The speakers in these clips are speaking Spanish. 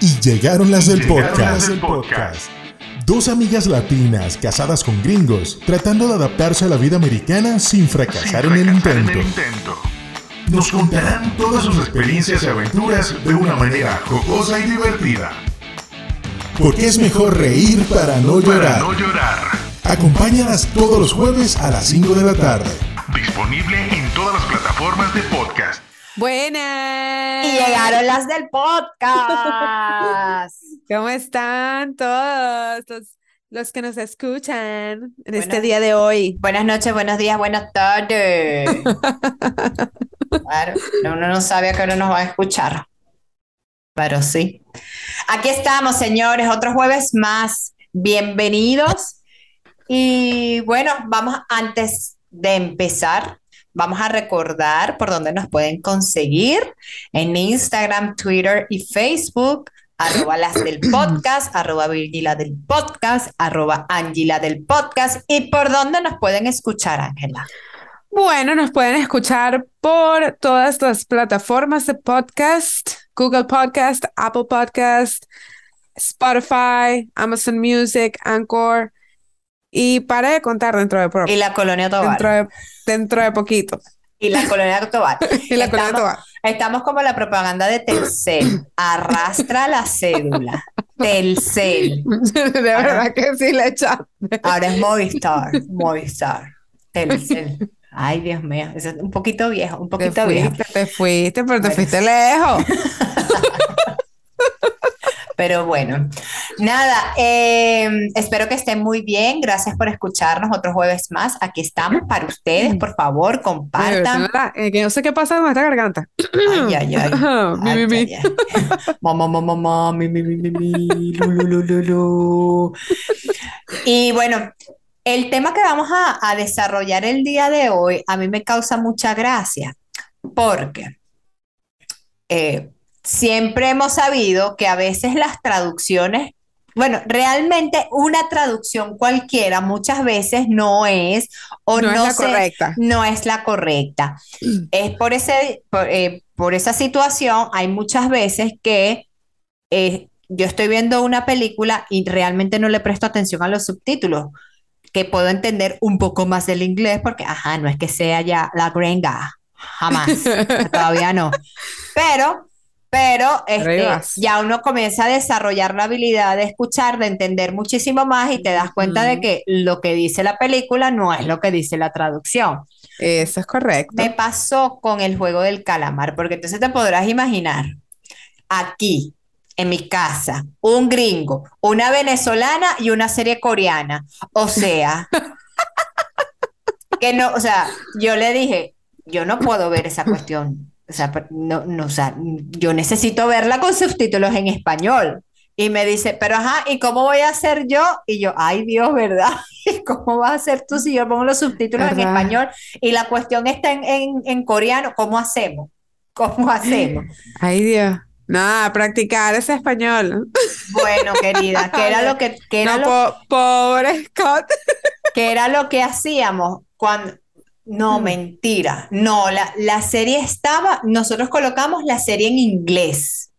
Y llegaron las del podcast. podcast. Dos amigas latinas casadas con gringos, tratando de adaptarse a la vida americana sin fracasar, en, el intento. Nos contarán todas sus experiencias y aventuras de una manera jocosa y divertida. Porque es mejor reír para no llorar. no llorar. Acompáñalas todos los jueves a las 5 de la tarde. Disponible en todas las plataformas de podcast. Buenas. Y llegaron las del podcast. ¿Cómo están todos los, los que nos escuchan en este día de hoy? Buenas noches, buenos días, buenas tardes. Claro, uno no sabe a qué hora nos va a escuchar. Pero sí. Aquí estamos, señores, otro jueves más. Bienvenidos. Y bueno, vamos antes de empezar, vamos a recordar por dónde nos pueden conseguir en Instagram, Twitter y Facebook. Arroba las del podcast, arroba Virgila del podcast, arroba Angela del podcast. ¿Y por dónde nos pueden escuchar, Ángela? Bueno, nos pueden escuchar por todas las plataformas de podcast, Google Podcast, Apple Podcast, Spotify, Amazon Music, Anchor. Y para de contar dentro de, pro- Y la colonia Tobar. dentro de, dentro de poquito. Y la colonia Tobar. Y la colonia estamos, Tobar. estamos como la propaganda de Telcel. Arrastra la cédula. Telcel. De verdad que sí le echaste. Ahora es Movistar. Movistar. Telcel. Ay, Dios mío. Eso es un poquito viejo, un Te poquito viejo. fuiste, te fuiste, pero te Bueno. fuiste lejos. Pero bueno, nada, eh, espero que estén muy bien. Gracias por escucharnos otro jueves más. Aquí estamos para ustedes. Por favor, compartan. ¿verdad? Eh, que no sé qué pasa con esta garganta. Ay, ay, ay. Mi, mi, mi. Mamá, mamá, mamá, mi, mi, mi, mi, lu, lu, lu. Y bueno, el tema que vamos a, a desarrollar el día de hoy a mí me causa mucha gracia porque eh, siempre hemos sabido que a veces las traducciones, bueno, realmente una traducción cualquiera muchas veces no es o No es la se- correcta. no es la correcta. Es por ese, por, eh, por esa situación, hay muchas veces que eh, yo estoy viendo una película y realmente no le presto atención a los subtítulos, que puedo entender un poco más del inglés porque, ajá, no es que sea ya la gringa, jamás, todavía no. Pero, pero este, ya uno comienza a desarrollar la habilidad de escuchar, de entender muchísimo más y te das cuenta de que lo que dice la película no es lo que dice la traducción. Eso es correcto. Me pasó con el juego del calamar, porque entonces te podrás imaginar aquí, en mi casa, un gringo, una venezolana y una serie coreana. O sea, que no, o sea, yo le dije, yo no puedo ver esa cuestión. O sea, no, no, o sea, yo necesito verla con subtítulos en español. Y me dice, pero ajá, ¿y cómo voy a hacer yo? Y yo, ay Dios, ¿verdad? ¿Y cómo vas a hacer tú si yo pongo los subtítulos en español y la cuestión está en, en, en coreano? ¿Cómo hacemos? ¿Cómo hacemos? Ay, Dios. Nada, practicar ese español. Bueno, querida, ¿qué era lo que, qué era No, lo, po- pobre Scott. qué era lo que hacíamos cuando... No, Mm. mentira. No, la, la serie estaba, nosotros colocamos la serie en inglés.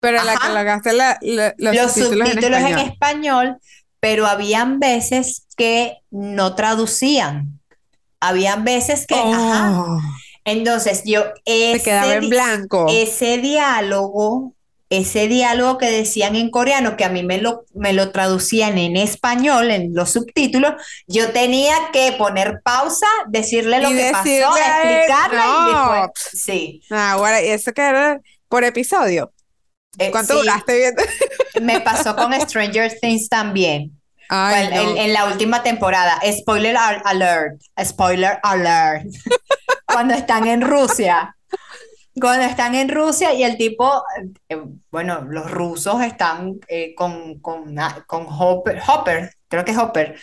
Pero la Ajá. que colocaste la, la- los, los subtítulos en subtítulos en español. español, pero habían veces que no traducían. Habían veces que, ajá. Oh, Entonces yo, se ese, quedaba en blanco. ese diálogo, ese diálogo que decían en coreano, que a mí me lo, me lo traducían en español, en los subtítulos, yo tenía que poner pausa, decirle lo Y que pasó, decirle explicarle y después, sí. Ah, bueno, ¿y eso que era por episodio? Eh, ¿Cuánto sí, duraste viendo? me pasó con Stranger Things también. Ay, Bueno, en, no. en la última temporada. Spoiler al- alert. Spoiler alert. Cuando están en Rusia. Cuando están en Rusia y el tipo, eh, bueno, los rusos están eh, con, con, con Hopper, Hopper, creo que es Hopper.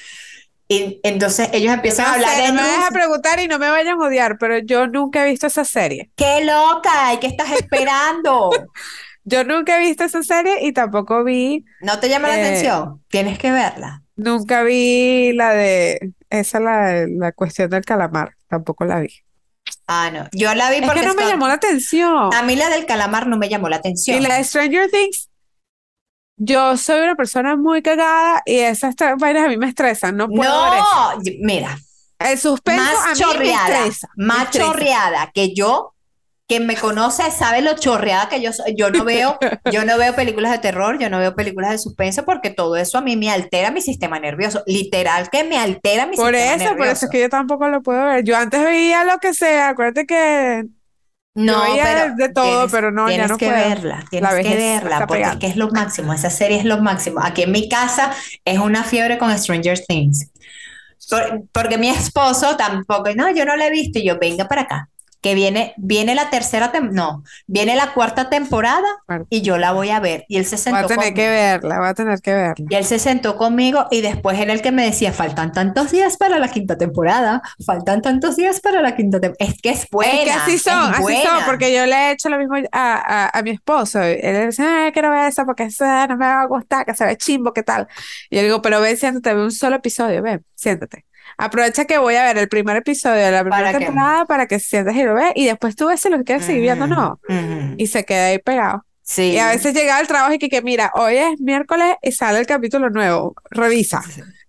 Y entonces ellos empiezan a hablar sé, en no me dejes ruso. preguntar y no me vayan a odiar, pero yo nunca he visto esa serie. ¡Qué loca! ¿Y qué estás esperando? Yo nunca he visto esa serie y tampoco vi, ¿No te llama la Eh, atención? Tienes que verla. nunca vi la de, esa la, la cuestión del calamar, tampoco la vi. Ah, no. Yo la vi Es porque que no me llamó la atención. a mí la del calamar no me llamó la Y atención. la de Stranger Things yo soy una persona muy cagada y esas vainas a mí me estresan, no puedo ver eso. No, mira, El suspenso a más mí me chorreada, me más estresa. chorreada que yo, quien me conoce sabe lo chorreada que yo soy. Yo no veo, yo no veo películas de terror, yo no veo películas de suspenso porque todo eso a mí me altera mi sistema nervioso. Literal que me altera mi Por sistema eso, por eso nervioso. es que yo tampoco lo puedo ver. Yo antes veía lo que sea, acuérdate que No, veía pero de todo, tienes- pero no, ya tienes no que puedo. verla, tienes que verla, porque es que es lo máximo, esa serie es lo máximo. Aquí en mi casa es una fiebre con Stranger Things. Por- porque mi esposo tampoco, no, yo no la he visto, y yo, venga para acá, que viene, viene la tercera, no, viene la cuarta temporada y yo la voy a ver. Y él se sentó a tener conmigo. que verla, voy a tener que verla. Y él se sentó conmigo y después era el que me decía, faltan tantos días para la quinta temporada, faltan tantos días para la quinta temporada. Es que es buena. Es que así son, así son, porque yo le he hecho lo mismo a, a, a mi esposo. Él dice, ay, quiero ver eso porque eso no me va a gustar, que se ve chimbo, ¿qué tal? Y yo digo, pero ven, siéntate, ve un solo episodio, ven, siéntate. Aprovecha que voy a ver el primer episodio de la primera ¿Para qué? temporada para que sientas y lo veas, y después tú ves si lo quieres seguir viendo o no. Y se queda ahí pegado. Sí. Y a veces llega al trabajo y que, que mira, hoy es miércoles y sale el capítulo nuevo, revisa.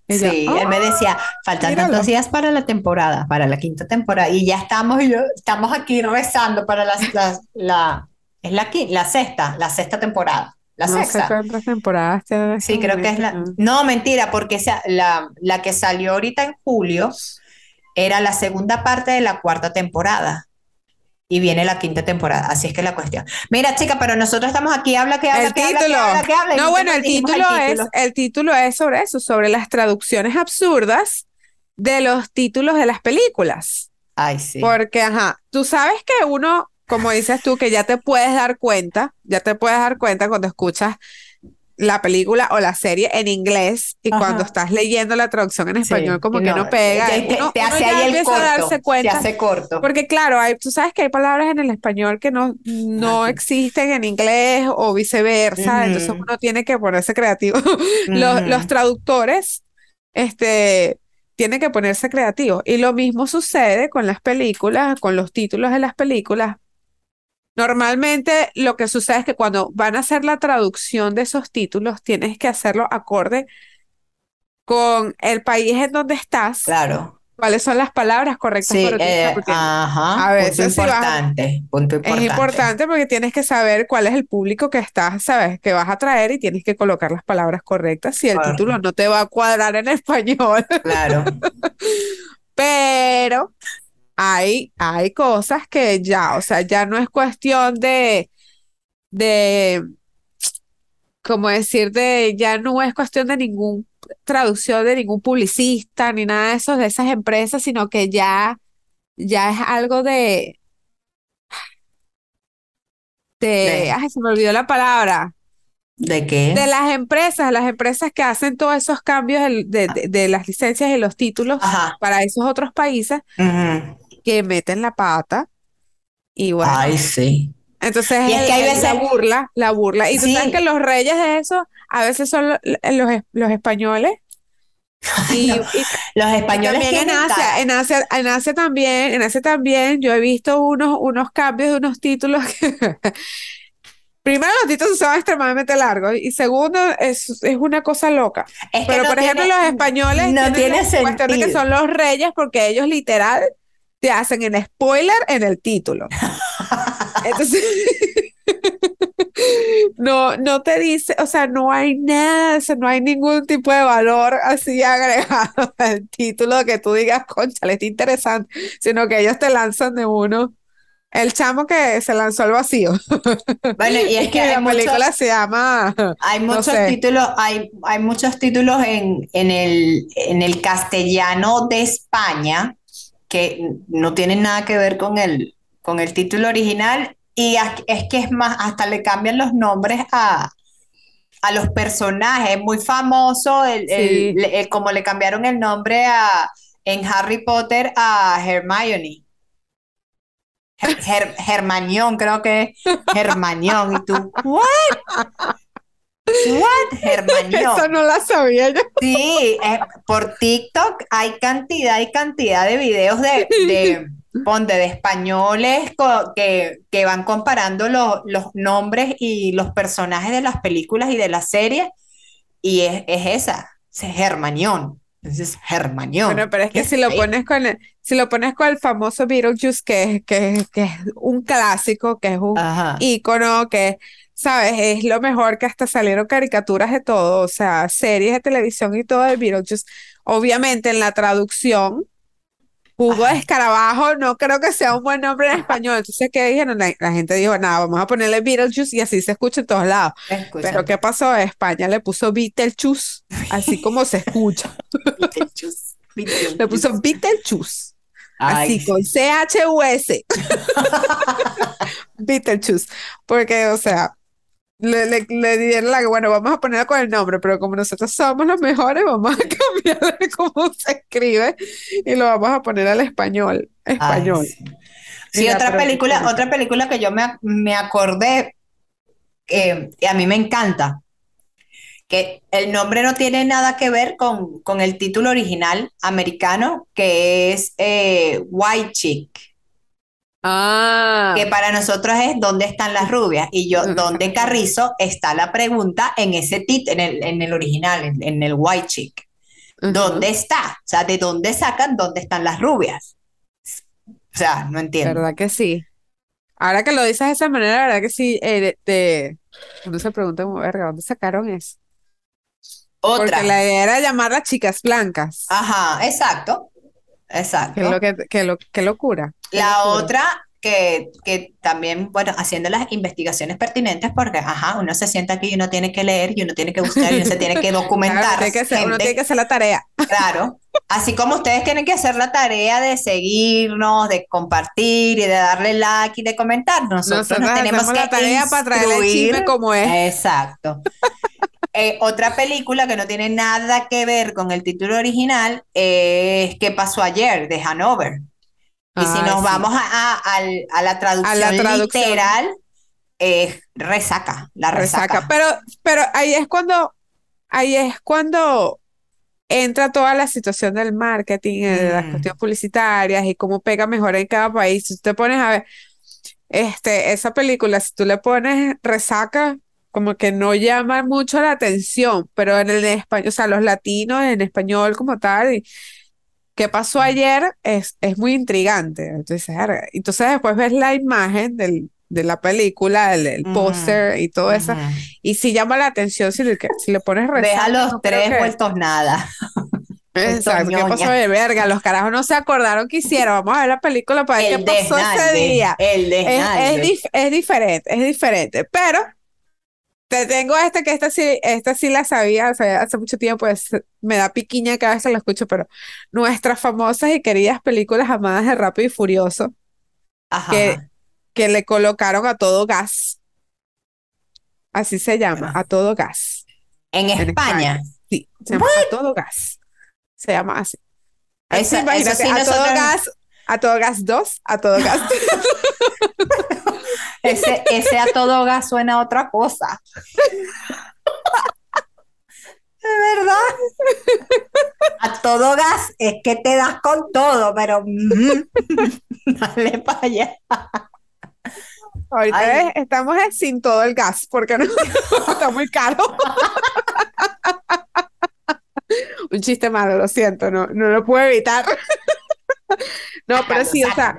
Y yo, Sí, "Oh". él me decía, faltan míralo. tantos días para la temporada, para la quinta temporada, y ya estamos, yo, estamos aquí rezando para las- las- la, es la, la sexta, la sexta temporada, la No sé cuántas temporadas Sí, creo que es la, no, mentira, porque esa- la, la que salió ahorita en julio era la segunda parte de la cuarta temporada. Y viene la quinta temporada, así es que la cuestión. Mira, chica, pero nosotros estamos aquí, habla que habla, El que habla, que título. habla, que habla, y No, bueno, el dijimos título es, título. el título es sobre eso, sobre las traducciones absurdas de los títulos de las películas. Ay, sí. Porque, ajá, tú sabes que uno, como dices tú, que ya te puedes dar cuenta, ya te puedes dar cuenta cuando escuchas la película o la serie en inglés y Ajá. cuando estás leyendo la traducción en español, Sí, como que no pega. Te, te- Uno- te uno hace ya ahí el empieza a corto. darse Te cuenta. hace corto. Porque claro, hay, tú sabes que hay palabras en el español que no, no Ajá. existen en inglés o viceversa, entonces Ujú. uno tiene que ponerse creativo. Los, los Ujú. traductores, este, tienen que ponerse creativos. Y lo mismo sucede con las películas, con los títulos de las películas. Normalmente lo que sucede es que cuando van a hacer la traducción de esos títulos, tienes que hacerlo acorde con el país en donde estás, Claro. cuáles son las palabras correctas Sí, para utilizar, eh, ajá. a punto veces si vas- importante. Punto es importante. importante porque tienes que saber cuál es el público que estás, sabes, que vas a traer y tienes que colocar las palabras correctas si el Claro. título no te va a cuadrar en español. Claro. Pero hay, hay cosas que ya, o sea, ya no es cuestión de, de, como decir, de, ya no es cuestión de ningún traducción de ningún publicista ni nada de eso, de esas empresas, sino que ya, ya es algo de, de, De- ay, se me olvidó la palabra, ¿De qué? de las empresas, las empresas que hacen todos esos cambios de, de- de las licencias y los títulos Ajá. para esos otros países Ujú. Que meten la pata y bueno, Ay, sí. entonces y es que hay el- la veces- burla, la burla. Y tú Sí. sabes que los reyes de eso a veces son lo- los, los españoles. Y, No, y- Los españoles también en Asia, en Asia, en Asia también, en Asia también, yo he visto unos, unos cambios de unos títulos que Primero, los títulos son extremadamente largos y segundo, es, es una cosa loca. Es que Pero, no por ejemplo, tiene- los españoles no tiene la de que sentido. son los reyes porque ellos literal te hacen el spoiler en el título. Entonces, no, no te dice, o sea, no hay nada, o sea, no hay ningún tipo de valor así agregado al título que tú digas, concha, está interesante, sino que ellos te lanzan de uno. El chamo que se lanzó al vacío. Bueno, y es que la muchos, película se llama hay no muchos sé. títulos, hay, hay muchos títulos en, en el, en el castellano de España que no tienen nada que ver con el, con el título original y es que es más, hasta le cambian los nombres a, a los personajes. Es muy famoso el, el- Sí. le- el- como le cambiaron el nombre a, en Harry Potter a Hermione. Her, Her- Hermanión, creo que es. Y tú, ¿what? ¿What? Hermanión. Eso no la sabía yo. Sí, eh, por TikTok hay cantidad y cantidad de videos de, de, ponte de españoles que, que van comparando lo- los nombres y los personajes de las películas y de las series, y es, es esa, es Germanión. Entonces, Germanión. Bueno, pero es que si lo pones con el, si lo pones con el famoso Beetlejuice, que que, que es un clásico, que es un Ajá. ícono, que, ¿sabes? Es lo mejor que hasta salieron caricaturas de todo, o sea, series de televisión y todo de Beetlejuice. Obviamente en la traducción, Hugo de. Escarabajo no creo que sea un buen nombre en español. Entonces, ¿qué dijeron? La, la gente dijo, nada, vamos a ponerle Beetlejuice y así se escucha en todos lados. Pero ¿qué pasó? España le puso Beetlejuice, así como se escucha. Beetlejuice, Beetlejuice. Le puso Beetlejuice. Ay, Así, con C-H-U-S. Beetlejuice. Porque, o sea, le, le, le dieron la, bueno, vamos a ponerlo con el nombre, pero como nosotros somos los mejores, vamos a cambiarle cómo se escribe y lo vamos a poner al español. ay, Español. sí. Otra película, otra película que yo me, me acordé, eh, y a mí me encanta, que el nombre no tiene nada que ver con, con el título original americano, que es eh, White Chick, Ah, que para nosotros es ¿Dónde están las rubias? Y yo, ¿dónde Carrizo está la pregunta en ese título, en el, en el original, en, en el White Chick? ¿Dónde está? O sea, ¿de dónde sacan dónde están las rubias? O sea, no entiendo. ¿Verdad que sí? Ahora que lo dices de esa manera, la verdad que sí, eh, de- uno se pregunta verga, ¿dónde sacaron eso? Otra. Porque la idea era llamar las chicas blancas. Ajá, exacto. Exacto. Qué, lo que, qué, lo, qué locura. qué La locura. otra que, que también, bueno, haciendo las investigaciones pertinentes, porque, ajá, uno se sienta aquí y uno tiene que leer y uno tiene que buscar y uno se tiene que Claro, documentar. tiene que hacer- uno tiene que hacer la tarea. Claro. Así como ustedes tienen que hacer la tarea de seguirnos, de compartir y de darle like y de comentar, nosotros nos tenemos que la tarea para traerle el chisme como es. Exacto. Eh, otra película que no tiene nada que ver con el título original es ¿Qué pasó ayer? de Hanover. Y si nos sí. vamos a, a- a la traducción traducción. literal, es resaca, la resaca. resaca. Pero, pero ahí es cuando, ahí es cuando entra toda la situación del marketing, de las Mm. cuestiones publicitarias y cómo pega mejor en cada país. Si tú te pones a ver, este, esa película, si tú le pones resaca, como que no llama mucho la atención, pero en el español, o sea, los latinos en español como tal, y ¿qué pasó ayer? Es, es muy intrigante. Entonces, entonces después ves la imagen del, de la película, el, el póster y todo eso, y si llama la atención, si le, si le pones Ves resaca, a los no tres vueltos nada. Exacto, ¿qué pasó de verga? Los carajos no se acordaron que hicieron. Vamos a ver la película para ver El qué pasó ese día. El Es, es, dif- es diferente, es diferente. Pero te tengo esta que esta sí, esta sí la sabía, o sea, hace mucho tiempo, pues me da piquiña cada vez que la escucho, pero nuestras famosas y queridas películas amadas de Rápido y Furioso, Ajá. que, que le colocaron a todo gas. Así se llama, a todo gas. En en España. Sí, se llama a todo gas. Se llama así. Así, Eso- eso sí a todo nosotros- gas, a todo gas 2, a todo gas Ese, ese a todo gas suena a otra cosa. De verdad. A todo gas es que te das con todo, pero mm, dale para allá. Ahorita es- estamos es sin todo el gas, porque no está muy caro. Un chiste malo, lo siento, no, no lo puedo evitar. No, pero sí, o sea,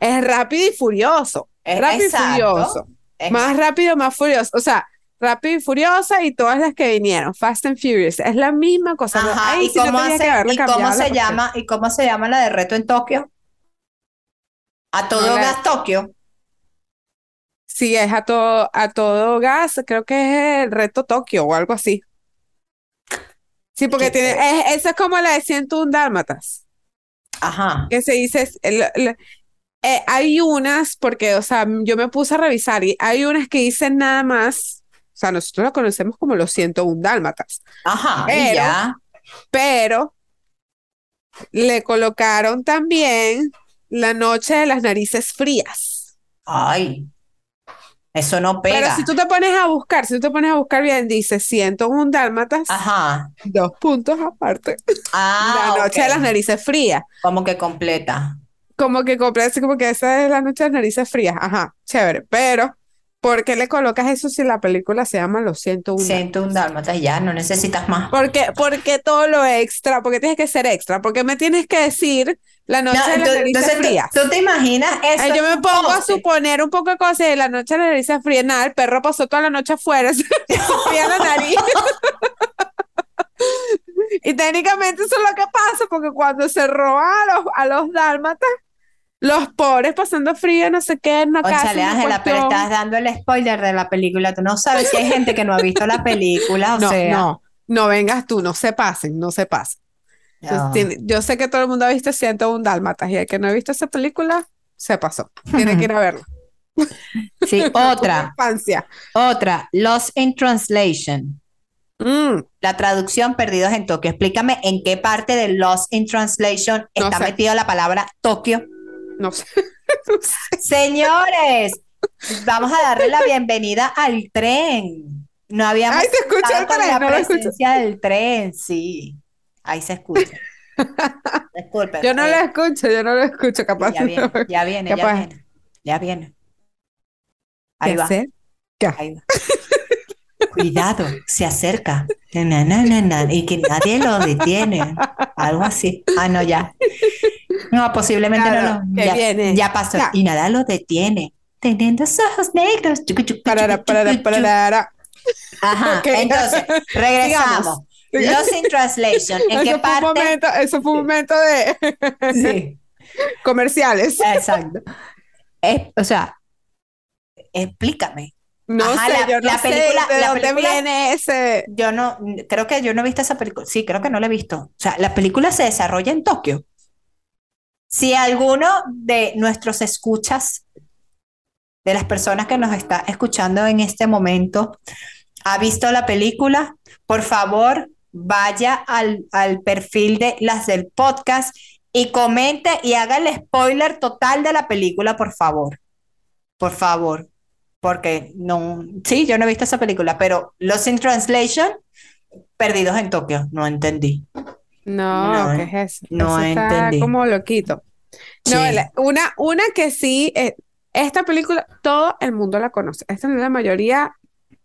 es rápido y furioso. Es- Rápido y exacto. furioso. Más rápido, más furioso. O sea, rápido y furiosa y todas las que vinieron. Fast and Furious. Es la misma cosa. Ajá, ¿y cómo, hace- que y se llama, ¿y cómo se llama la de reto en Tokio? A todo No la- gas Tokio. Sí, es a todo, a todo gas, creo que es el reto Tokio o algo así. Sí, porque tiene, es, esa es como la de 101 Dálmatas, Ajá. que se dice, el- el- eh, hay unas, porque, o sea, yo me puse a revisar y hay unas que dicen nada más, o sea, nosotros la conocemos como los 101 Dálmatas, Ajá. Pero- ya. pero le colocaron también la noche de las narices frías. Ay. Eso no Pero pega. si tú te pones a buscar, si tú te pones a buscar bien, dice 101 Dálmatas. Ajá. Dos puntos aparte. Ah, la noche de las narices frías. Como que completa. como que compré así como que esa es la noche de las narices frías. Ajá, chévere. Pero, ¿por qué le colocas eso si la película se llama Lo siento un Siento un dálmata y ya, no necesitas más. Porque, porque todo lo extra, porque tienes que ser extra, porque me tienes que decir la noche No, de las narices entonces, ¿tú- frías. ¿tú, te imaginas eso? Ay, yo me pongo a suponer un poco de cosas de la noche de las narices frías. Nada, el perro pasó toda la noche afuera, se fría la nariz. Y técnicamente eso es lo que pasa, porque cuando se roban a los, a los dálmatas, los pobres pasando frío, no sé qué, una casa. Una Ángela, pero estás dando el spoiler de la película. Tú no sabes si hay gente que no ha visto la película, o No, sea. no, no vengas tú, no se pasen, no se pasen. Entonces, no. tiene- yo sé que todo el mundo ha visto 101 Dálmatas y el que no ha visto esa película, se pasó. Tiene que ir a verla. Sí, otra, otra, Lost in Translation. Mm, La traducción Perdidos en Tokio. Explícame en qué parte de Lost in Translation No está sé. metida la palabra Tokio. No sé. No sé. Señores, vamos a darle la bienvenida al tren. No habíamos Ay, se escucha el contado con tren, la no presencia del tren, sí. Ahí se escucha. Disculpe. Yo no eh, lo escucho, yo no lo escucho, capaz. Ya viene, ya viene, ya viene. Ya viene. Ahí ¿Qué va, hacer? ahí va. Cuidado, se acerca. Na, na, y que nadie lo detiene. Algo así. Ah, no, ya. No, posiblemente Claro, no lo. Ya, viene. ya pasó. Ya. Y nada lo detiene. Teniendo ojos negros. Chucu, chucu, Parara, parara, parara. Ajá, entonces, regresamos. Lost in Translation. ¿En Eso qué fue un momento, eso fue un momento de Sí, comerciales. exacto. Es- o sea, explícame. No Ajá, sé, la- yo no la sé película- de la dónde película- viene ese. Yo no, creo que yo no he visto esa película. Sí, creo que no la he visto. O sea, la película se desarrolla en Tokio. Si alguno de nuestros escuchas, de las personas que nos está escuchando en este momento, ha visto la película, por favor, vaya al, al perfil de las del podcast y comente y haga el spoiler total de la película, por favor. Por favor. Porque no, sí, yo no he visto esa película, pero Lost in Translation, Perdidos en Tokio, no entendí. No, No, ¿qué es eso? no Eso está entendí. como loquito. No, Sí. la- una, una que sí, eh, esta película todo el mundo la conoce. Esta la mayoría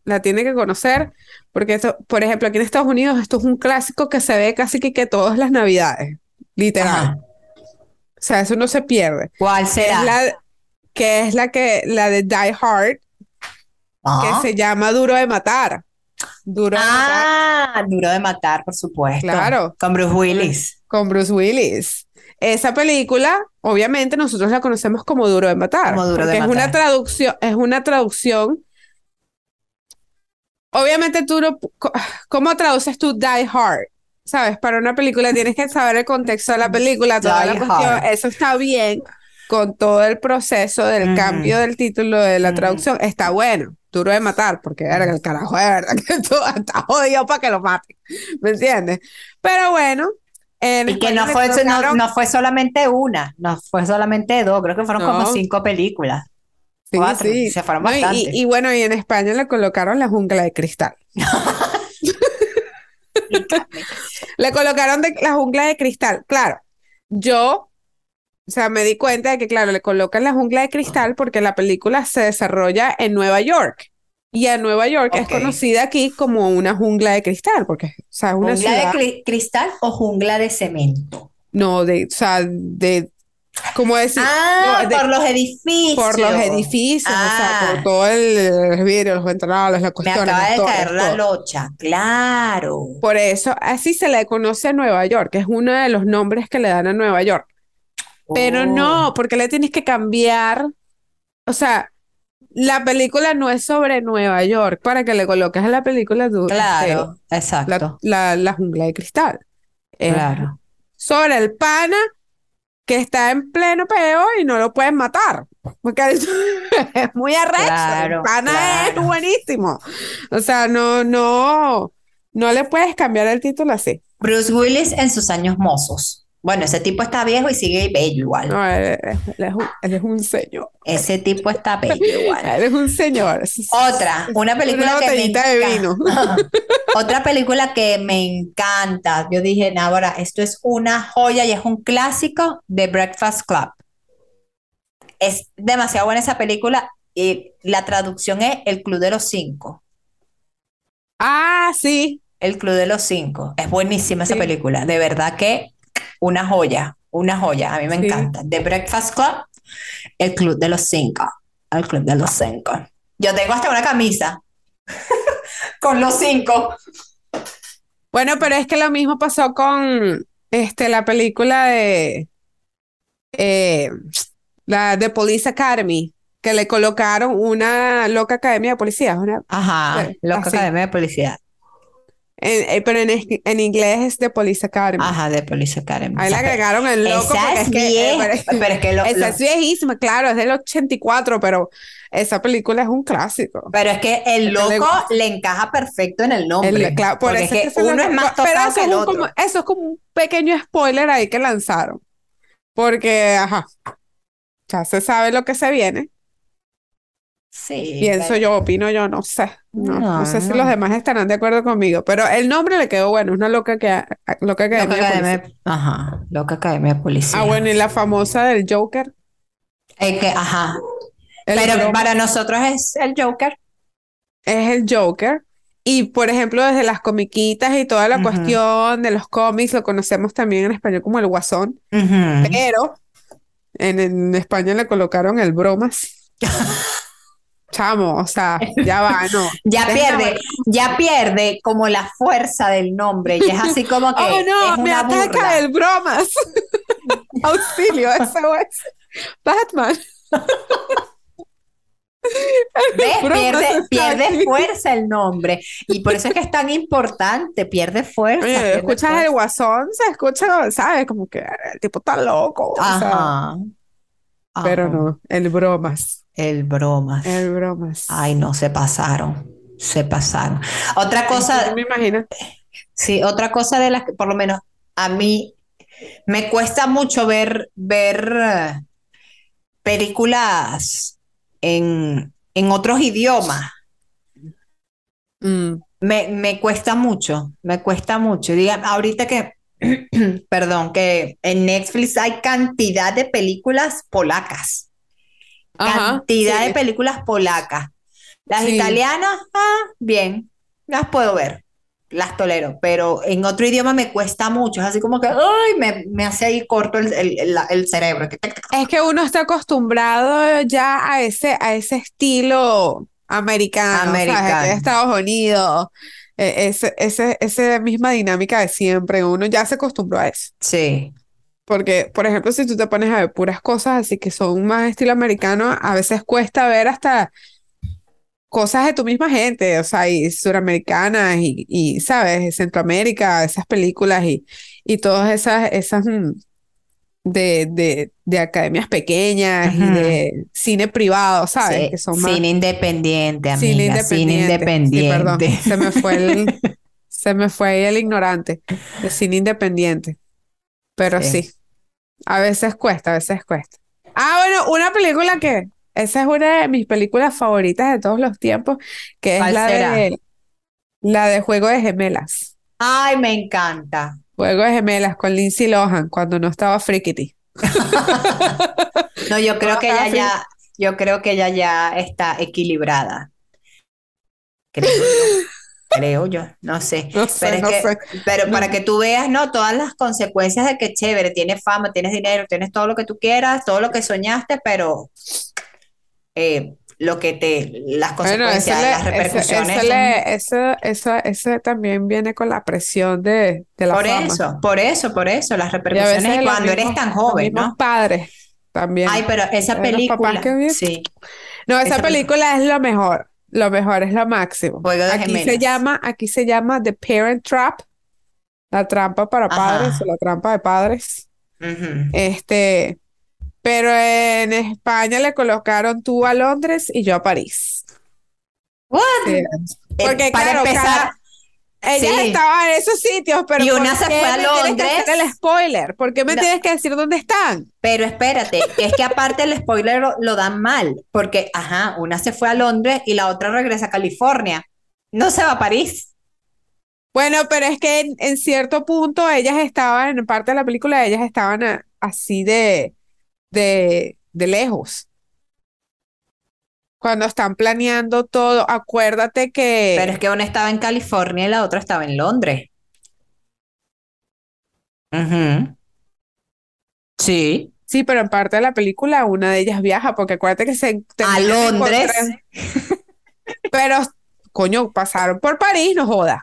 la tiene que conocer, porque esto, por ejemplo, aquí en Estados Unidos, esto es un clásico que se ve casi que, que todas las navidades, literal. Ajá. O sea, eso no se pierde. ¿Cuál será? es la, que es la que, la de Die Hard, que se llama Duro de Matar. Duro de Matar Ah, Duro de Matar, por supuesto. Claro. Con Bruce Willis. con Bruce Willis. Esa película, obviamente, nosotros la conocemos como Duro de Matar, Como Duro de porque es una Matar. traducción, es una traducción. Obviamente, tú no, ¿cómo traduces tú Die Hard? ¿Sabes? Para una película tienes que saber el contexto de la película, toda la Die cuestión. Hard. Eso está bien con todo el proceso del cambio del título de la traducción. Está bueno, Duro de Matar, porque verga, el carajo de verdad que tú está jodido para que lo maten. ¿Me entiendes? Pero bueno. en Y que no fue, no, colocaron- no fue solamente una, no fue solamente dos, creo que fueron como cinco películas. Sí, Cuatro, sí. se fueron y- bastantes. y, y bueno, y en España le colocaron la jungla de cristal. Le colocaron de, la jungla de cristal. Claro, yo, o sea, me di cuenta de que, claro, le colocan la jungla de cristal porque la película se desarrolla en Nueva York. Y a Nueva York es conocida aquí como una jungla de cristal, porque, o sea, es una ¿Jungla de ciudad, cri- cristal o jungla de cemento? no, de, o sea, de, ¿cómo decir? Ah, No, de- por los edificios. por los edificios, o sea, Ah. por todo el, vidrio, los ventanales, la Me cuestión. acaba de todo, caer la locha, claro. Por eso, así se le conoce a Nueva York, que es uno de los nombres que le dan a Nueva York. Pero Oh. no, porque le tienes que cambiar. O sea, la película no es sobre Nueva York para que le coloques a la película Claro, este, exacto. la, la, la jungla de cristal. Es Claro. sobre el pana que está en pleno peo y no lo pueden matar. Porque es, es muy arrecho. Claro, el pana claro. es buenísimo. O sea, no, no, no le puedes cambiar el título así. Bruce Willis en sus años mozos. Bueno, ese tipo está viejo y sigue bello igual. No, él, es un, él es un señor. Ese tipo está bello igual. Él es un señor. Otra, una película Una que me de encanta. vino. Otra película que me encanta. Yo dije, ahora esto es una joya y es un clásico de Breakfast Club. es demasiado buena esa película y la traducción es El Club de los Cinco. Ah, sí. El Club de los Cinco. Es buenísima esa película. De verdad que una joya, una joya. A mí me Sí. encanta. The Breakfast Club, El Club de los Cinco. El Club de los Cinco. Yo tengo hasta una camisa con los cinco. Bueno, pero es que lo mismo pasó con este, la película de eh, la de Police Academy, que le colocaron una loca academia de policías, una, Ajá, Loca así. Academia de Policía. En- eh, pero en, en inglés es de Police Academy. Ajá, de Police Academy. Ahí le agregaron el loco Esa es que, eh, pero- es que lo- esa lo- es viejísima, claro, es del 84, pero esa película es un clásico. Pero es que el le loco le encaja perfecto en el nombre. El- claro, por eso es que uno es más pero tocado eso que es el un- otro. como- eso es como un pequeño spoiler ahí que lanzaron. Porque, ajá, ya se sabe lo que se viene. Sí, Pienso pero- yo, opino yo, no sé. No, no No, sé si los demás estarán de acuerdo conmigo, pero el nombre le quedó bueno, es una loca que loca Loca academia de policía. Ajá, Loca Academia de Policía. Ah, bueno, y la famosa del Joker. Es que, ajá. el Pero para nosotros es el Joker. es el Joker. Y por ejemplo, desde las comiquitas y toda la cuestión de los cómics, lo conocemos también en español como el Guasón. Pero en, en España le colocaron el bromas. Chamo, o sea, ya va, no. Ya pierde, ya pierde como la fuerza del nombre. Y es así como que Oh, no, es me una ataca burla. el bromas. Auxilio, eso es. Batman. Pierde, pierde fuerza el nombre. Y por eso es que es tan importante. Pierde fuerza. Oye, pierde escuchas fuerza. el guasón, se escucha, ¿sabes? Como que el tipo está loco. o sea, Ajá. pero no, el bromas. El bromas. El bromas. Ay, no, se pasaron. Se pasaron. Otra cosa, ¿Tú me imaginas? sí, otra cosa de las que por lo menos a mí me cuesta mucho ver, ver películas en, en otros idiomas. Mm, Me, me cuesta mucho, me cuesta mucho. Diga, ahorita que, perdón, que en Netflix hay cantidad de películas polacas. Ajá, cantidad sí. de películas polacas. Las Sí. italianas, ah, bien, las puedo ver, las tolero, pero en otro idioma me cuesta mucho, es así como que, ay, me, me hace ahí corto el, el- el- el cerebro. Es que uno está acostumbrado ya a ese, a ese estilo americano. Americano. De Estados Unidos, eh, ese, ese, esa misma dinámica de siempre, uno ya se acostumbró a eso. Sí, Porque, por ejemplo, si tú te pones a ver puras cosas así que son más estilo americano, a veces cuesta ver hasta cosas de tu misma gente, o sea, y suramericanas y, y, ¿sabes? Centroamérica, esas películas y, y todas esas, esas mm, de, de, de academias pequeñas y de cine privado, ¿sabes? sí, Que son más cine independiente, cine amiga, cine independiente. Sí, perdón, se me fue el, se me fue ahí el ignorante, de cine independiente. Pero Sí. sí, a veces cuesta, a veces cuesta. Ah, bueno, una película que, esa es una de mis películas favoritas de todos los tiempos, que es ¿Cuál la será? de, la de Juego de Gemelas. Ay, me encanta. Juego de Gemelas con Lindsay Lohan cuando no estaba Frickety. No, yo creo que ella ya, yo creo que ella ya está equilibrada. Creo creo yo, no sé. No sé, Pero es no que- sé. Pero No. para que tú veas, ¿no? Todas las consecuencias de que chévere, tienes fama, tienes dinero, tienes todo lo que tú quieras, todo lo que soñaste, pero eh, lo que te, las consecuencias, las repercusiones. eso son- le- eso, eso, eso también viene con la presión de, de la por fama. eso, por eso, por eso, las repercusiones y cuando eres tan joven, ¿no? padres también. Ay, pero esa papás película, sí, No, esa esa película es lo mejor. Lo mejor es lo máximo. Juego de Aquí se llama, aquí se llama The Parent Trap, la trampa para Ajá. padres o la trampa de padres. Este, pero en España le colocaron tú a Londres y yo a París. What? Sí. Eh, Porque, para claro, empezar, cada- Ellas Sí. estaban en esos sitios, pero Y ¿por una se fue a Londres? el spoiler? ¿Por qué me No. tienes que decir dónde están? Pero espérate, que es que aparte el spoiler lo, lo dan mal, porque, ajá, una se fue a Londres y la otra regresa a California. No se va a París. Bueno, pero es que en, en cierto punto ellas estaban, en parte de la película, ellas estaban a- así de, de, de lejos. Cuando están planeando todo, acuérdate que... Pero es que una estaba en California y la otra estaba en Londres. Ujú. Sí. Sí, pero en parte de la película una de ellas viaja, porque acuérdate que se A Londres. Pero, coño, pasaron por París, no joda.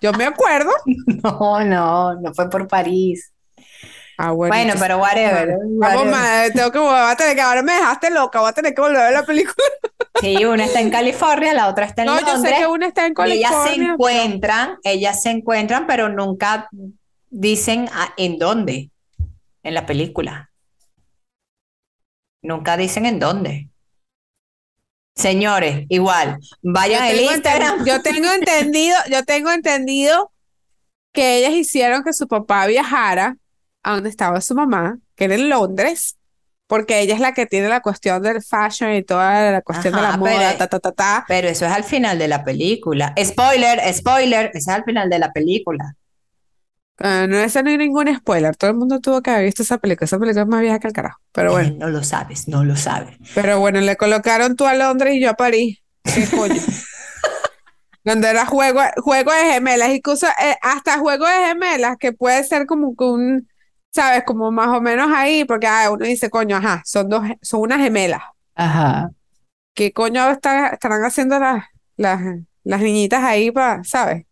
Yo me acuerdo. No, no, no fue por París. Ah, bueno. Pero whatever. Vamos, whatever. madre, tengo que, voy a tener que, ahora me dejaste loca, voy a tener que volver a ver la película. Sí, una está en California, la otra está en No, yo sé Londres. que una está en y ellas se California. encuentran, ellas se encuentran, pero nunca dicen a- en dónde en la película. Nunca dicen en dónde. Señores, igual, vayan al Instagram. yo tengo entendido, yo tengo entendido que ellas hicieron que su papá viajara a donde estaba su mamá, que era en Londres, porque ella es la que tiene la cuestión del fashion y toda la cuestión de la moda, pero- ta, ta, ta, ta. Pero eso es al final de la película. Spoiler, spoiler, eso es al final de la película. Ah, no, ese no hay ningún spoiler. Todo el mundo tuvo que haber visto esa película. Esa película es más vieja que el carajo. Pero bueno, Eh, no lo sabes, no lo sabes. pero bueno, le colocaron tú a Londres y yo a París. ¿Qué coño? Donde era juego, juego de gemelas, incluso eh, hasta juego de gemelas, que puede ser como que un, ¿sabes? Como más o menos ahí, porque ah, uno dice, coño, ajá, son dos, son unas gemelas. Ajá. ¿Qué coño está- estarán haciendo las, las, las niñitas ahí para, ¿sabes?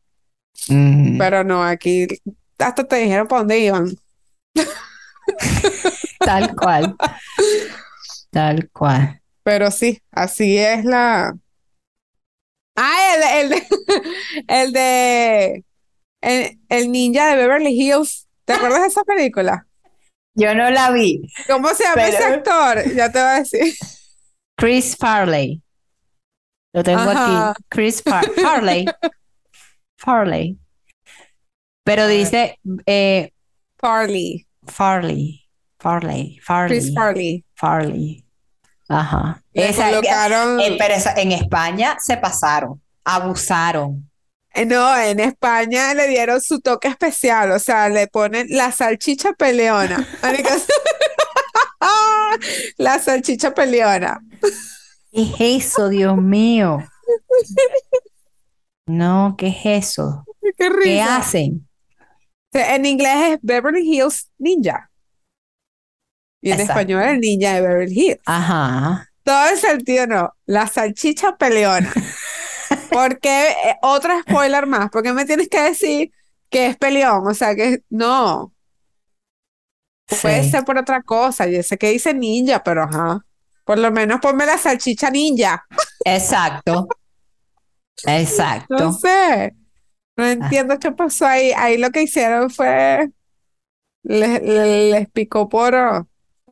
Mm. Pero no, aquí hasta te dijeron para dónde iban. Tal cual. Tal cual. Pero sí, así es la. Ah, el, el de, el de el, el ninja de Beverly Hills. ¿Te acuerdas de esa película? Yo no la vi. ¿Cómo se llama ese actor? Ya te voy a decir. Chris Farley. Lo tengo Ajá. aquí. Chris Far- Farley. Farley. Pero dice eh, Farley. Farley. Farley. Farley. Chris Farley. Farley. Ajá. Le Esa- colocaron. eh, pero esa- en España se pasaron, abusaron. No, en España le dieron su toque especial, o sea, le ponen la salchicha peleona. La salchicha peleona. ¿Qué es eso, Dios mío? No, ¿qué es eso? Qué ¿Qué risa. hacen? En inglés es Beverly Hills Ninja. Y en Exacto. español el ninja de Beverly Hills. Ajá. Todo el sentido no. La salchicha peleona. Porque eh, otro spoiler más. ¿Por qué me tienes que decir que es peleón? O sea, que no. Puede Sí. ser por otra cosa. Yo sé que dice ninja, pero ajá. Por lo menos ponme la salchicha ninja. Exacto. No Exacto. sé. No entiendo qué pasó ahí. Ahí lo que hicieron fue. Les, les- les picó por,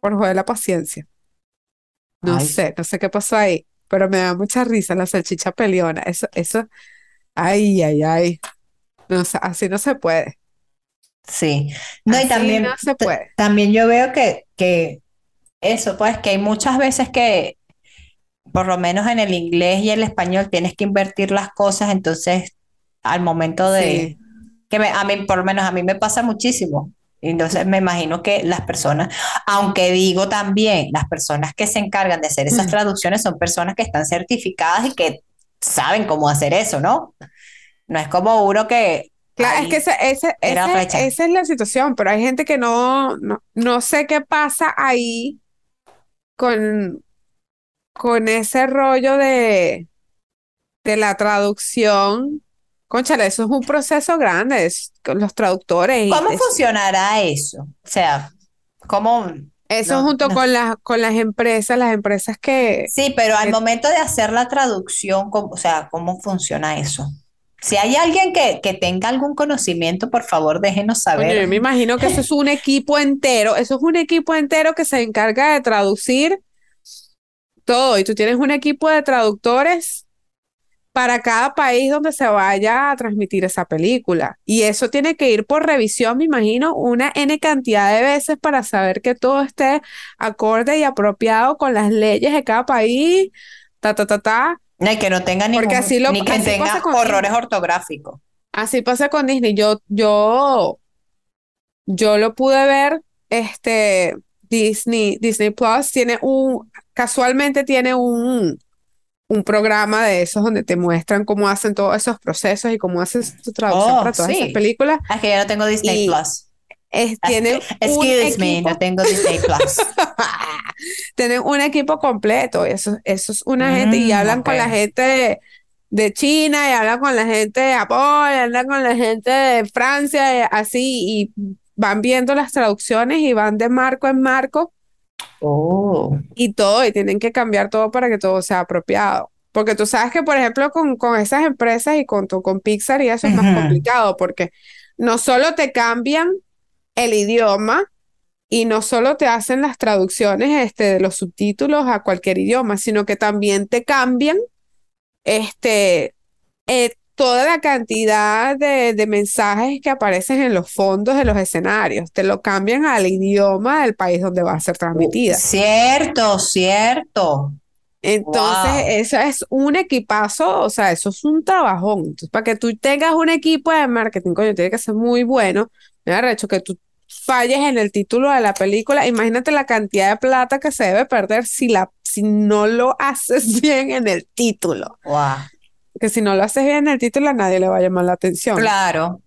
por joder la paciencia. No Ay. sé, no sé qué pasó ahí. Pero me da mucha risa la salchicha peleona. Eso, eso. Ay, ay, ay. No, así no se puede. Sí. No, y también, no se t- puede. también yo veo que, que eso, pues, que hay muchas veces que, por lo menos en el inglés y el español, tienes que invertir las cosas, entonces, al momento de, Sí. que me- a mí, por lo menos a mí me pasa muchísimo. Entonces me imagino que las personas, aunque digo también, las personas que se encargan de hacer esas Mm. traducciones son personas que están certificadas y que saben cómo hacer eso, ¿no? No es como uno que Claro, es que era ese- recha. esa es la situación, pero hay gente que no, no, no sé qué pasa ahí con, con ese rollo de, de la traducción. Cónchale, eso es un proceso grande, es con los traductores. y ¿Cómo es- funcionará eso? O sea, ¿cómo? eso no, junto no. con las, con las empresas, las empresas que, Sí, pero al momento de hacer la traducción, ¿cómo- o sea, ¿cómo funciona eso? Si hay alguien que, que tenga algún conocimiento, por favor, déjenos saber. yo me imagino que eso es un equipo entero, eso es un equipo entero que se encarga de traducir todo. Y tú tienes un equipo de traductores para cada país donde se vaya a transmitir esa película. Y eso tiene que ir por revisión, me imagino, una N cantidad de veces para saber que todo esté acorde y apropiado con las leyes de cada país. Ta, ta, ta, ta. No, y que no tenga Porque ningún, así lo- ni que así tenga horrores ortográficos. Así pasa con Disney. Yo, yo, yo lo pude ver, este, Disney, Disney Plus tiene un, casualmente tiene un, un programa de esos donde te muestran cómo hacen todos esos procesos y cómo haces tu traducción Oh, para todas sí. esas películas. Es que yo no tengo Disney Y Plus. Es, tienen un Excuse me, equipo- no tengo Disney Plus. tienen un equipo completo. y Eso, eso es una gente y Mm, hablan con la gente de, de China y hablan con la gente de Japón y hablan con la gente de Francia y así y van viendo las traducciones y van de marco en marco Oh. y todo y tienen que cambiar todo para que todo sea apropiado. Porque tú sabes que, por ejemplo, con, con esas empresas y con, con Pixar y eso es más complicado porque no solo te cambian el idioma y no solo te hacen las traducciones este, de los subtítulos a cualquier idioma, sino que también te cambian este, eh, toda la cantidad de, de mensajes que aparecen en los fondos de los escenarios. Te lo cambian al idioma del país donde va a ser transmitida. Cierto, cierto. Entonces, Wow. eso es un equipazo, o sea, eso es un trabajón. Entonces, para que tú tengas un equipo de marketing, coño, tiene que ser muy bueno. Me ha hecho que tú falles en el título de la película. Imagínate la cantidad de plata que se debe perder si la, si no lo haces bien en el título. Wow. Que si no lo haces bien en el título, a nadie le va a llamar la atención. Claro.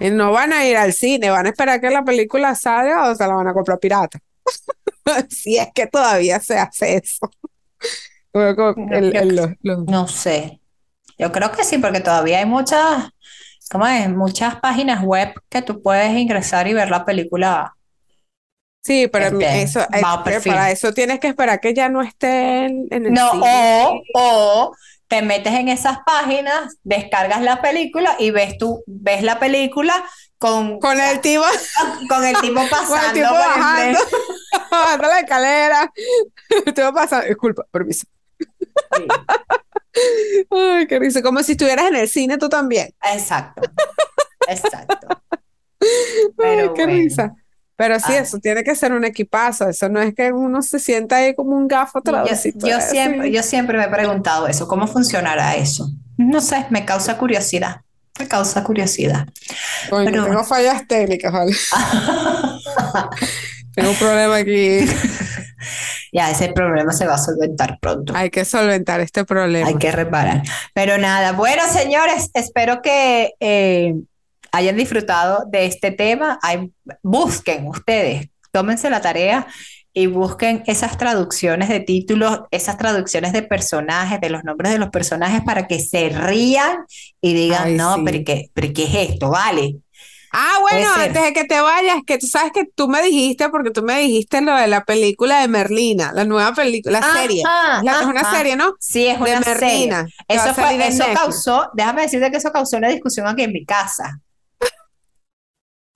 Y no van a ir al cine, van a esperar que la película salga o se la van a comprar pirata. Si es que todavía se hace eso. Como- como el- el- los- los- No sé. Yo creo que sí, porque todavía hay muchas, ¿cómo es? Muchas páginas web que tú puedes ingresar y ver la película. Sí, pero Este, eso, eh, para eso tienes que esperar que ya no esté en, en el No, cine. o, o te metes en esas páginas, descargas la película y ves tú, ves la película con, Con el tipo, con el tipo con el pasando tipo por bajando, bajando la escalera. Pasar, disculpa, permiso. Sí, Ay, qué risa, como si estuvieras en el cine tú también. exacto. Exacto. Ay, qué bueno. risa. Pero sí, Ah. eso tiene que ser un equipazo. Eso no es que uno se sienta ahí como un gafo Yo, traducito. yo siempre, yo siempre me he preguntado eso, ¿cómo funcionará eso? No sé, me causa curiosidad. Me causa curiosidad. Pero- tengo fallas técnicas, ¿vale? Tengo un problema aquí. Ya, ese problema se va a solventar pronto. Hay que solventar este problema. Hay que reparar. Pero nada, bueno, señores, espero que eh, hayan disfrutado de este tema. Hay- busquen ustedes, tómense la tarea y busquen esas traducciones de títulos, esas traducciones de personajes, de los nombres de los personajes para que se rían y digan, Ay, no, sí. pero ¿qué, pero ¿qué es esto? Vale. Ah, bueno, antes de que te vayas, que tú sabes que tú me dijiste, porque tú me dijiste lo de la película de Merlina, la nueva película, la serie. La- es una serie, ¿no? Sí, es De una serie. Merlina. Eso, fue- causó, déjame decirte que eso causó una discusión aquí en mi casa.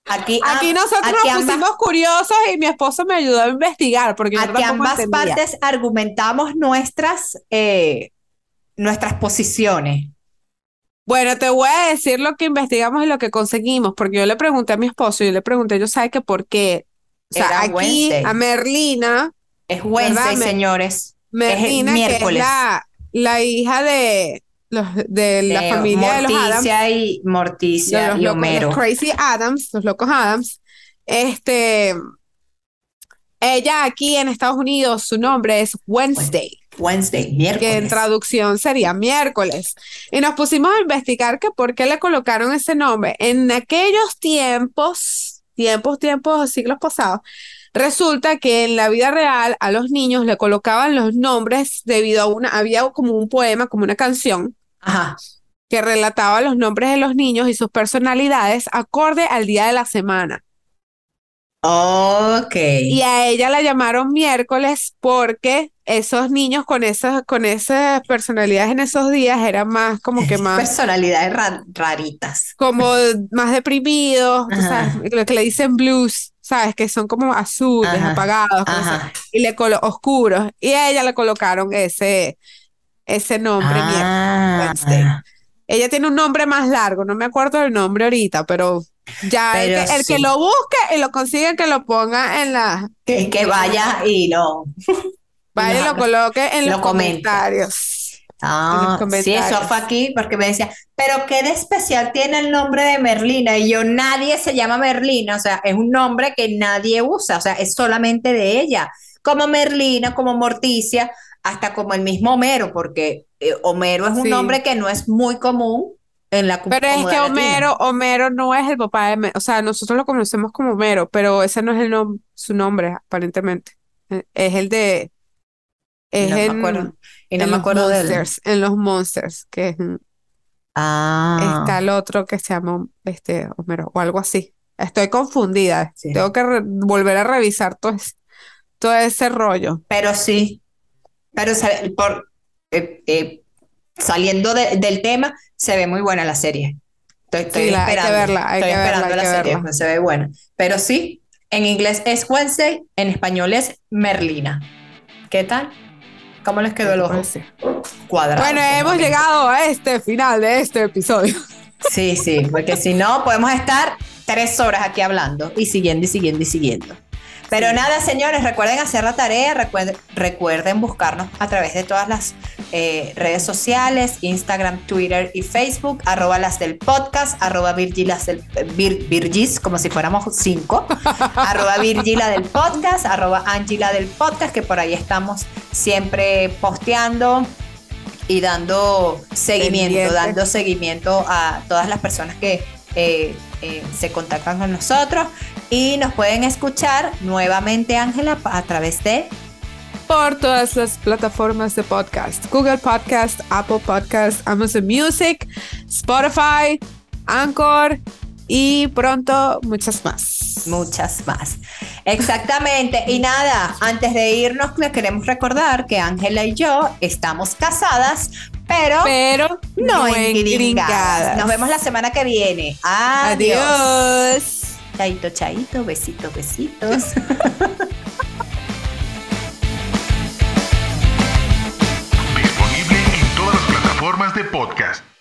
Aquí, Aquí nosotros aquí nos ambas- pusimos curiosos y mi esposo me ayudó a investigar, porque yo aquí tampoco ambas entendía. partes argumentamos nuestras, eh, nuestras posiciones. Bueno, te voy a decir lo que investigamos y lo que conseguimos, porque yo le pregunté a mi esposo, yo le pregunté, yo sabes que por qué. O sea, Era aquí Wednesday. a Merlina, Es Wednesday, señores. Merlina, que es miércoles. la, la hija de, los, de la De familia de los Adams. Morticia y Morticia los y locos- Homero. los Crazy Adams, los locos Adams. Este, ella aquí en Estados Unidos, su nombre es Wednesday, Wednesday, que en miércoles. traducción sería miércoles. Y nos pusimos a investigar que por qué le colocaron ese nombre. En aquellos tiempos, tiempos, tiempos, siglos pasados, resulta que en la vida real a los niños le colocaban los nombres debido a una, había como un poema, como una canción Ajá. que relataba los nombres de los niños y sus personalidades acorde al día de la semana. Ok. Y a ella la llamaron miércoles porque esos niños con esas, con esas personalidades en esos días eran más como que más, Personalidades ra- raritas. como más deprimidos, Ajá. sabes, lo que le dicen blues, sabes, que son como azules, Ajá. apagados, Ajá. y le colo oscuros. Y a ella le colocaron ese, ese nombre. Ah, Wednesday. Ella tiene un nombre más largo, no me acuerdo del nombre ahorita, pero ya el, Pero que, el que lo busque y lo consiga, que lo ponga en la, que, que vaya y lo, vaya y lo Lo- coloque en lo los comentarios. Ah, sí, eso fue aquí porque me decía, pero qué de especial tiene el nombre de Merlina y yo nadie se llama Merlina, o sea, es un nombre que nadie usa, o sea, es solamente de ella, como Merlina, como Morticia, hasta como el mismo Homero, porque eh, Homero es un Sí. nombre que no es muy común en la Pero es que latina. Homero, Homero no es el papá de, o sea, nosotros lo conocemos como Homero, pero ese no es el nom- su nombre, aparentemente. Eh, Es el de, es no me en, acuerdo, y no en me los acuerdo de él. Monsters, en los Monsters, que es, Ah, está el otro que se llama este Homero o algo así. Estoy confundida. Sí. Tengo que volver a revisar todo ese, todo ese rollo. pero sí, pero por, eh, eh, saliendo de- del tema, se ve muy buena la serie. Estoy, estoy Sí, la- hay que esperando, verla, hay estoy que verla, esperando hay la que serie, verla. pues se ve buena. Pero sí, en inglés es Wednesday, en español es Merlina. ¿Qué tal? ¿Cómo les quedó el ojo? Cuadrado. Bueno, hemos llegado a este final de este episodio. Sí, sí, porque si no, podemos estar tres horas aquí hablando y siguiendo y siguiendo y siguiendo. Pero Sí. nada, señores, recuerden hacer la tarea, recuerden, recuerden buscarnos a través de todas las eh, redes sociales, Instagram, Twitter y Facebook, arroba las del podcast, arroba Virgilas del, Vir- Virgis, como si fuéramos cinco, arroba Virgila del podcast, arroba Angela del podcast, que por ahí estamos siempre posteando y dando seguimiento, Pendiente. dando seguimiento a todas las personas que eh, eh, se contactan con nosotros y nos pueden escuchar nuevamente, Ángela, a través de por todas las plataformas de podcast. Google Podcast, Apple Podcast, Amazon Music, Spotify, Anchor y pronto muchas más. muchas más. Exactamente. Y nada, antes de irnos, les queremos recordar que Ángela y yo estamos casadas, pero Pero no en engringadas. gringadas. Nos vemos la semana que viene. Adiós. Adiós. Chaito, chaito, besitos, besitos. De podcast.